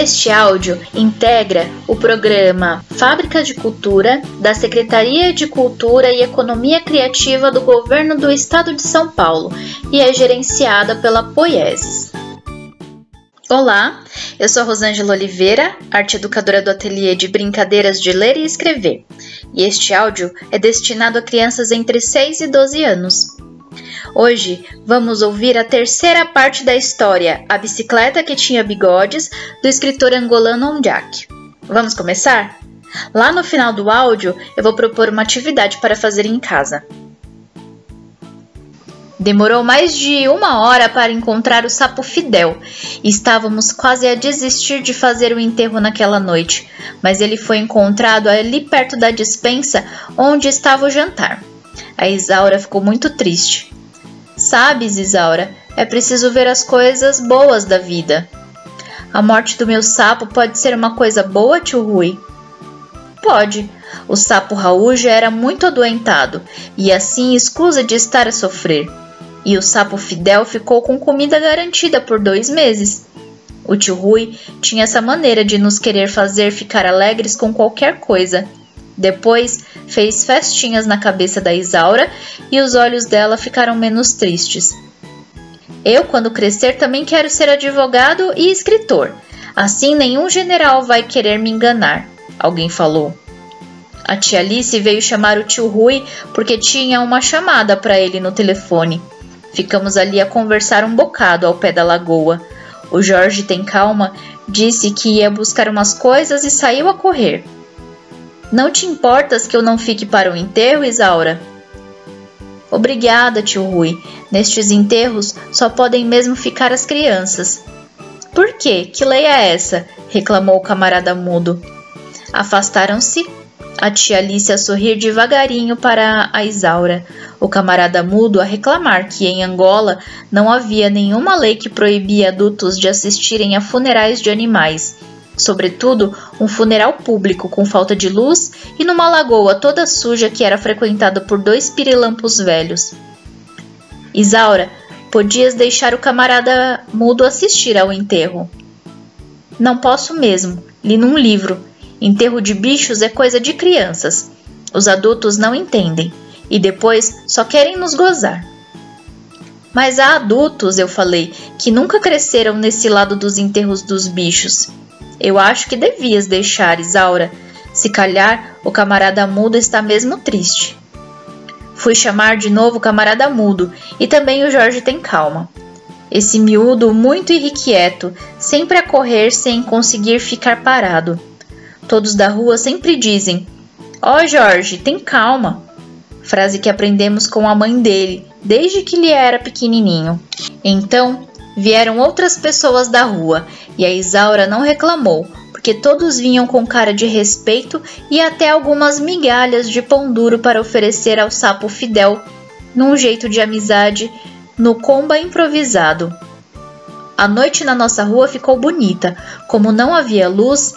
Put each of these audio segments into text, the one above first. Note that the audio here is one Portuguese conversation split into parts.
Este áudio integra o programa Fábrica de Cultura da Secretaria de Cultura e Economia Criativa do Governo do Estado de São Paulo e é gerenciada pela Poieses. Olá, eu sou Rosângela Oliveira, arte educadora do Ateliê de Brincadeiras de Ler e Escrever, e este áudio é destinado a crianças entre 6 e 12 anos. Hoje vamos ouvir a terceira parte da história A Bicicleta que Tinha Bigodes, do escritor angolano Ondiak. Vamos começar? Lá no final do áudio eu vou propor uma atividade para fazer em casa. Demorou mais de uma hora para encontrar o sapo Fidel. Estávamos quase a desistir de fazer o enterro naquela noite, mas ele foi encontrado ali perto da despensa onde estava o jantar. A Isaura ficou muito triste. Sabes, Isaura, é preciso ver as coisas boas da vida. A morte do meu sapo pode ser uma coisa boa, tio Rui? Pode. O sapo Raul já era muito adoentado e assim escusa de estar a sofrer e o sapo Fidel ficou com comida garantida por dois meses. O tio Rui tinha essa maneira de nos querer fazer ficar alegres com qualquer coisa. Depois fez festinhas na cabeça da Isaura e os olhos dela ficaram menos tristes. Eu, quando crescer, também quero ser advogado e escritor. Assim nenhum general vai querer me enganar, alguém falou. A tia Alice veio chamar o tio Rui porque tinha uma chamada para ele no telefone. Ficamos ali a conversar um bocado ao pé da lagoa. O Jorge tem calma, disse que ia buscar umas coisas e saiu a correr. Não te importas que eu não fique para o enterro, Isaura? Obrigada, tio Rui. Nestes enterros só podem mesmo ficar as crianças. Por quê? Que lei é essa? reclamou o camarada mudo. Afastaram-se a tia Alice a sorrir devagarinho para a Isaura, o camarada mudo a reclamar que em Angola não havia nenhuma lei que proibia adultos de assistirem a funerais de animais, sobretudo um funeral público com falta de luz e numa lagoa toda suja que era frequentada por dois pirilampos velhos. Isaura, podias deixar o camarada mudo assistir ao enterro. Não posso mesmo, li num livro Enterro de bichos é coisa de crianças. Os adultos não entendem e depois só querem nos gozar. Mas há adultos, eu falei, que nunca cresceram nesse lado dos enterros dos bichos. Eu acho que devias deixar, Isaura. Se calhar o camarada mudo está mesmo triste. Fui chamar de novo o camarada mudo e também o Jorge tem calma. Esse miúdo muito irrequieto, sempre a correr sem conseguir ficar parado. Todos da rua sempre dizem: Ó oh, Jorge, tem calma. Frase que aprendemos com a mãe dele desde que ele era pequenininho. Então vieram outras pessoas da rua e a Isaura não reclamou, porque todos vinham com cara de respeito e até algumas migalhas de pão duro para oferecer ao sapo Fidel, num jeito de amizade, no comba improvisado. A noite na nossa rua ficou bonita. Como não havia luz,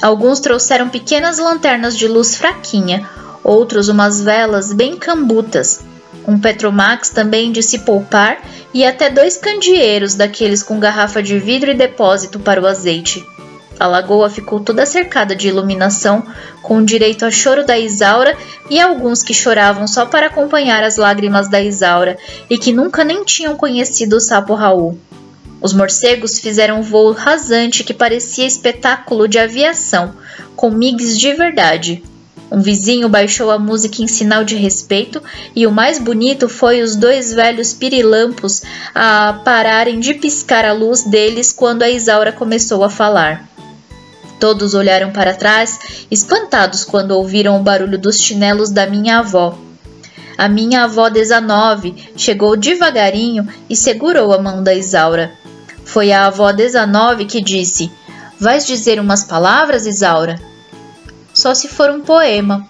Alguns trouxeram pequenas lanternas de luz fraquinha, outros umas velas bem cambutas, um Petromax também de se poupar e até dois candeeiros daqueles com garrafa de vidro e depósito para o azeite. A lagoa ficou toda cercada de iluminação, com direito a choro da Isaura e alguns que choravam só para acompanhar as lágrimas da Isaura e que nunca nem tinham conhecido o sapo Raul. Os morcegos fizeram um voo rasante que parecia espetáculo de aviação, com migs de verdade. Um vizinho baixou a música em sinal de respeito e o mais bonito foi os dois velhos pirilampos a pararem de piscar a luz deles quando a Isaura começou a falar. Todos olharam para trás, espantados quando ouviram o barulho dos chinelos da minha avó. A minha avó 19 chegou devagarinho e segurou a mão da Isaura. Foi a avó 19 que disse: Vais dizer umas palavras, Isaura? Só se for um poema.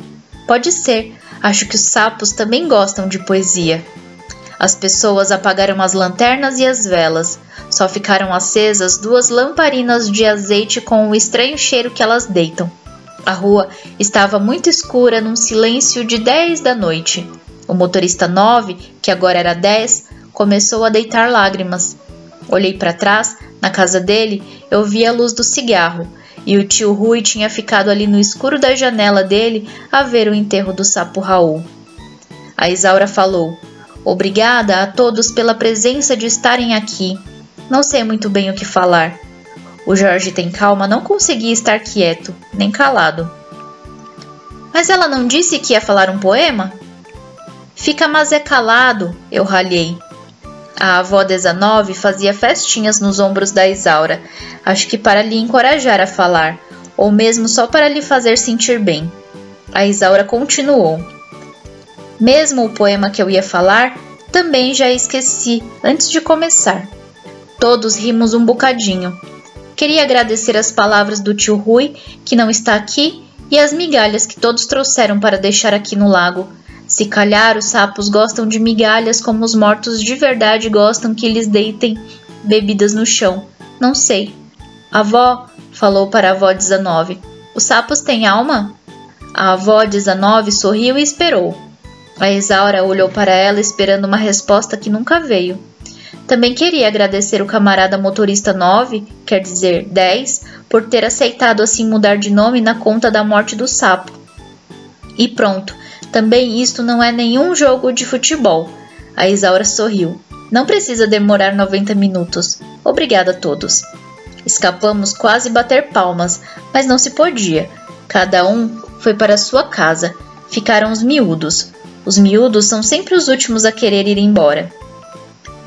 Pode ser. Acho que os sapos também gostam de poesia. As pessoas apagaram as lanternas e as velas. Só ficaram acesas duas lamparinas de azeite com o estranho cheiro que elas deitam. A rua estava muito escura num silêncio de 10 da noite. O motorista 9, que agora era 10, começou a deitar lágrimas. Olhei para trás, Na casa dele, eu via a luz do cigarro, e o tio Rui tinha ficado ali no escuro da janela dele a ver o enterro do sapo Raul. A Isaura falou: Obrigada a todos pela presença de estarem aqui. Não sei muito bem o que falar. O Jorge tem calma, não conseguia estar quieto, nem calado. Mas ela não disse que ia falar um poema? Fica mas é calado, eu ralhei. A avó 19 fazia festinhas nos ombros da Isaura, acho que para lhe encorajar a falar, ou mesmo só para lhe fazer sentir bem. A Isaura continuou. Mesmo o poema que eu ia falar, também já esqueci antes de começar. Todos rimos um bocadinho. Queria agradecer as palavras do tio Rui, que não está aqui, e as migalhas que todos trouxeram para deixar aqui no lago. Se calhar os sapos gostam de migalhas como os mortos de verdade gostam que lhes deitem bebidas no chão. Não sei. Avó falou para a avó 19. Os sapos têm alma? A avó 19 sorriu e esperou. A Isaura olhou para ela esperando uma resposta que nunca veio. Também queria agradecer o camarada motorista 9, quer dizer 10, por ter aceitado assim mudar de nome na conta da morte do sapo. E pronto, também isto não é nenhum jogo de futebol. A Isaura sorriu. Não precisa demorar 90 minutos. Obrigada a todos. Escapamos quase bater palmas, mas não se podia. Cada um foi para sua casa. Ficaram os miúdos. Os miúdos são sempre os últimos a querer ir embora.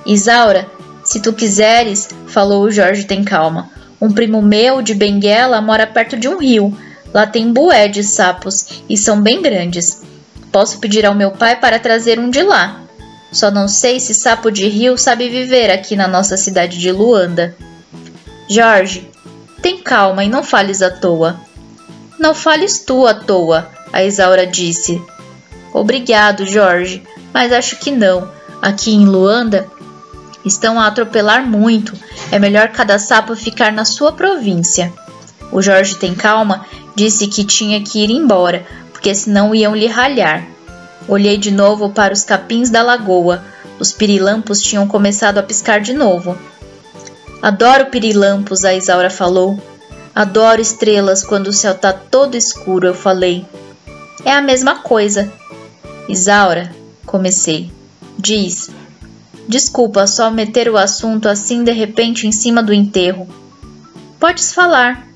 Isaura, se tu quiseres, falou o Jorge tem calma. Um primo meu de Benguela mora perto de um rio. Lá tem bué de sapos e são bem grandes. Posso pedir ao meu pai para trazer um de lá. Só não sei se sapo de rio sabe viver aqui na nossa cidade de Luanda. Jorge, tem calma e não fales à toa. Não fales tu à toa, a Isaura disse. Obrigado, Jorge, mas acho que não. Aqui em Luanda estão a atropelar muito. É melhor cada sapo ficar na sua província. O Jorge tem calma, disse que tinha que ir embora, porque senão iam lhe ralhar. Olhei de novo para os capins da lagoa. Os pirilampos tinham começado a piscar de novo. Adoro pirilampos, a Isaura falou. Adoro estrelas quando o céu está todo escuro, eu falei. É a mesma coisa. Isaura, comecei. Diz. Desculpa só meter o assunto assim de repente em cima do enterro. Podes falar.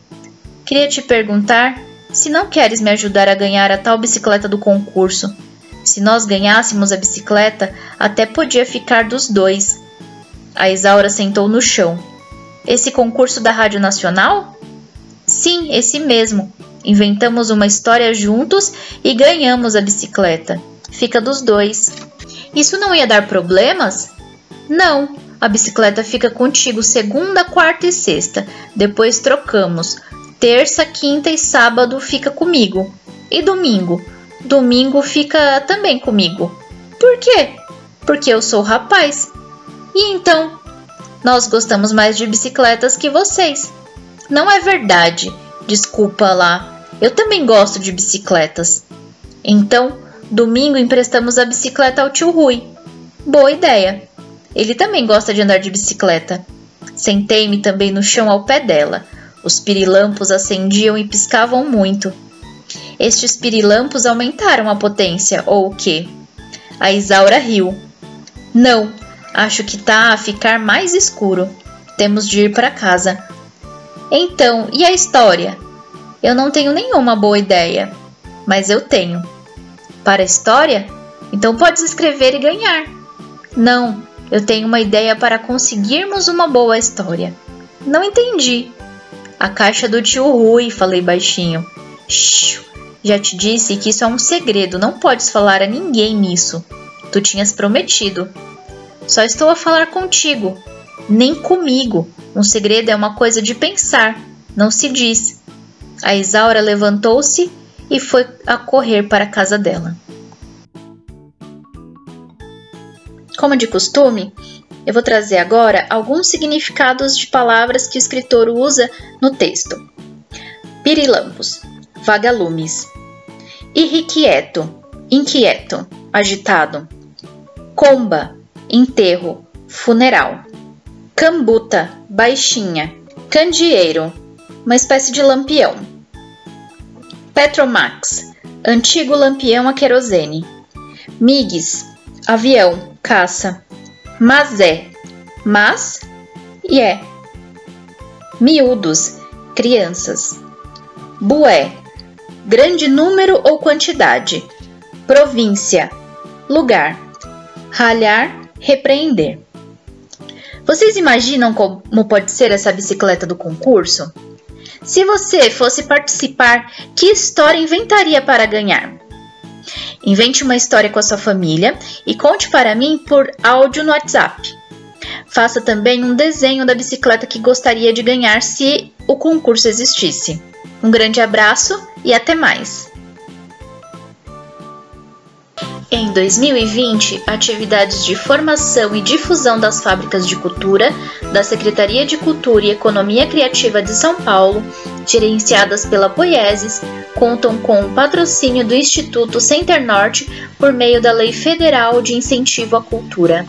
Queria te perguntar se não queres me ajudar a ganhar a tal bicicleta do concurso. Se nós ganhássemos a bicicleta, até podia ficar dos dois. A Isaura sentou no chão. Esse concurso da Rádio Nacional? Sim, esse mesmo. Inventamos uma história juntos e ganhamos a bicicleta. Fica dos dois. Isso não ia dar problemas? Não. A bicicleta fica contigo segunda, quarta e sexta. Depois trocamos terça, quinta e sábado fica comigo. E domingo? Domingo fica também comigo. Por quê? Porque eu sou rapaz. E então? Nós gostamos mais de bicicletas que vocês. Não é verdade. Desculpa lá. Eu também gosto de bicicletas. Então, domingo emprestamos a bicicleta ao tio Rui. Boa ideia. Ele também gosta de andar de bicicleta. Sentei-me também no chão ao pé dela. Os pirilampos acendiam e piscavam muito. Estes pirilampos aumentaram a potência, ou o quê? A Isaura riu. Não, acho que tá a ficar mais escuro. Temos de ir para casa. Então, e a história? Eu não tenho nenhuma boa ideia, mas eu tenho. Para a história? Então podes escrever e ganhar. Não, eu tenho uma ideia para conseguirmos uma boa história. Não entendi. A caixa do tio Rui, falei baixinho. Shhh, já te disse que isso é um segredo, não podes falar a ninguém nisso. Tu tinhas prometido. Só estou a falar contigo, nem comigo. Um segredo é uma coisa de pensar, não se diz. A Isaura levantou-se e foi a correr para a casa dela. Como de costume, eu vou trazer agora alguns significados de palavras que o escritor usa no texto. Pirilampos, vagalumes. Irrequieto, inquieto, agitado. Comba, enterro, funeral. Cambuta, baixinha. Candeeiro, uma espécie de lampião. Petromax, antigo lampião a querosene. MiGs, avião, caça. Mazé, mas e é. Miúdos, crianças. Bué, grande número ou quantidade. Província, lugar. Ralhar, repreender. Vocês imaginam como pode ser essa bicicleta do concurso? Se você fosse participar, que história inventaria para ganhar? Invente uma história com a sua família e conte para mim por áudio no WhatsApp. Faça também um desenho da bicicleta que gostaria de ganhar se o concurso existisse. Um grande abraço e até mais! Em 2020, atividades de formação e difusão das fábricas de cultura da Secretaria de Cultura e Economia Criativa de São Paulo, gerenciadas pela Poieses, contam com o patrocínio do Instituto Center Norte por meio da Lei Federal de Incentivo à Cultura.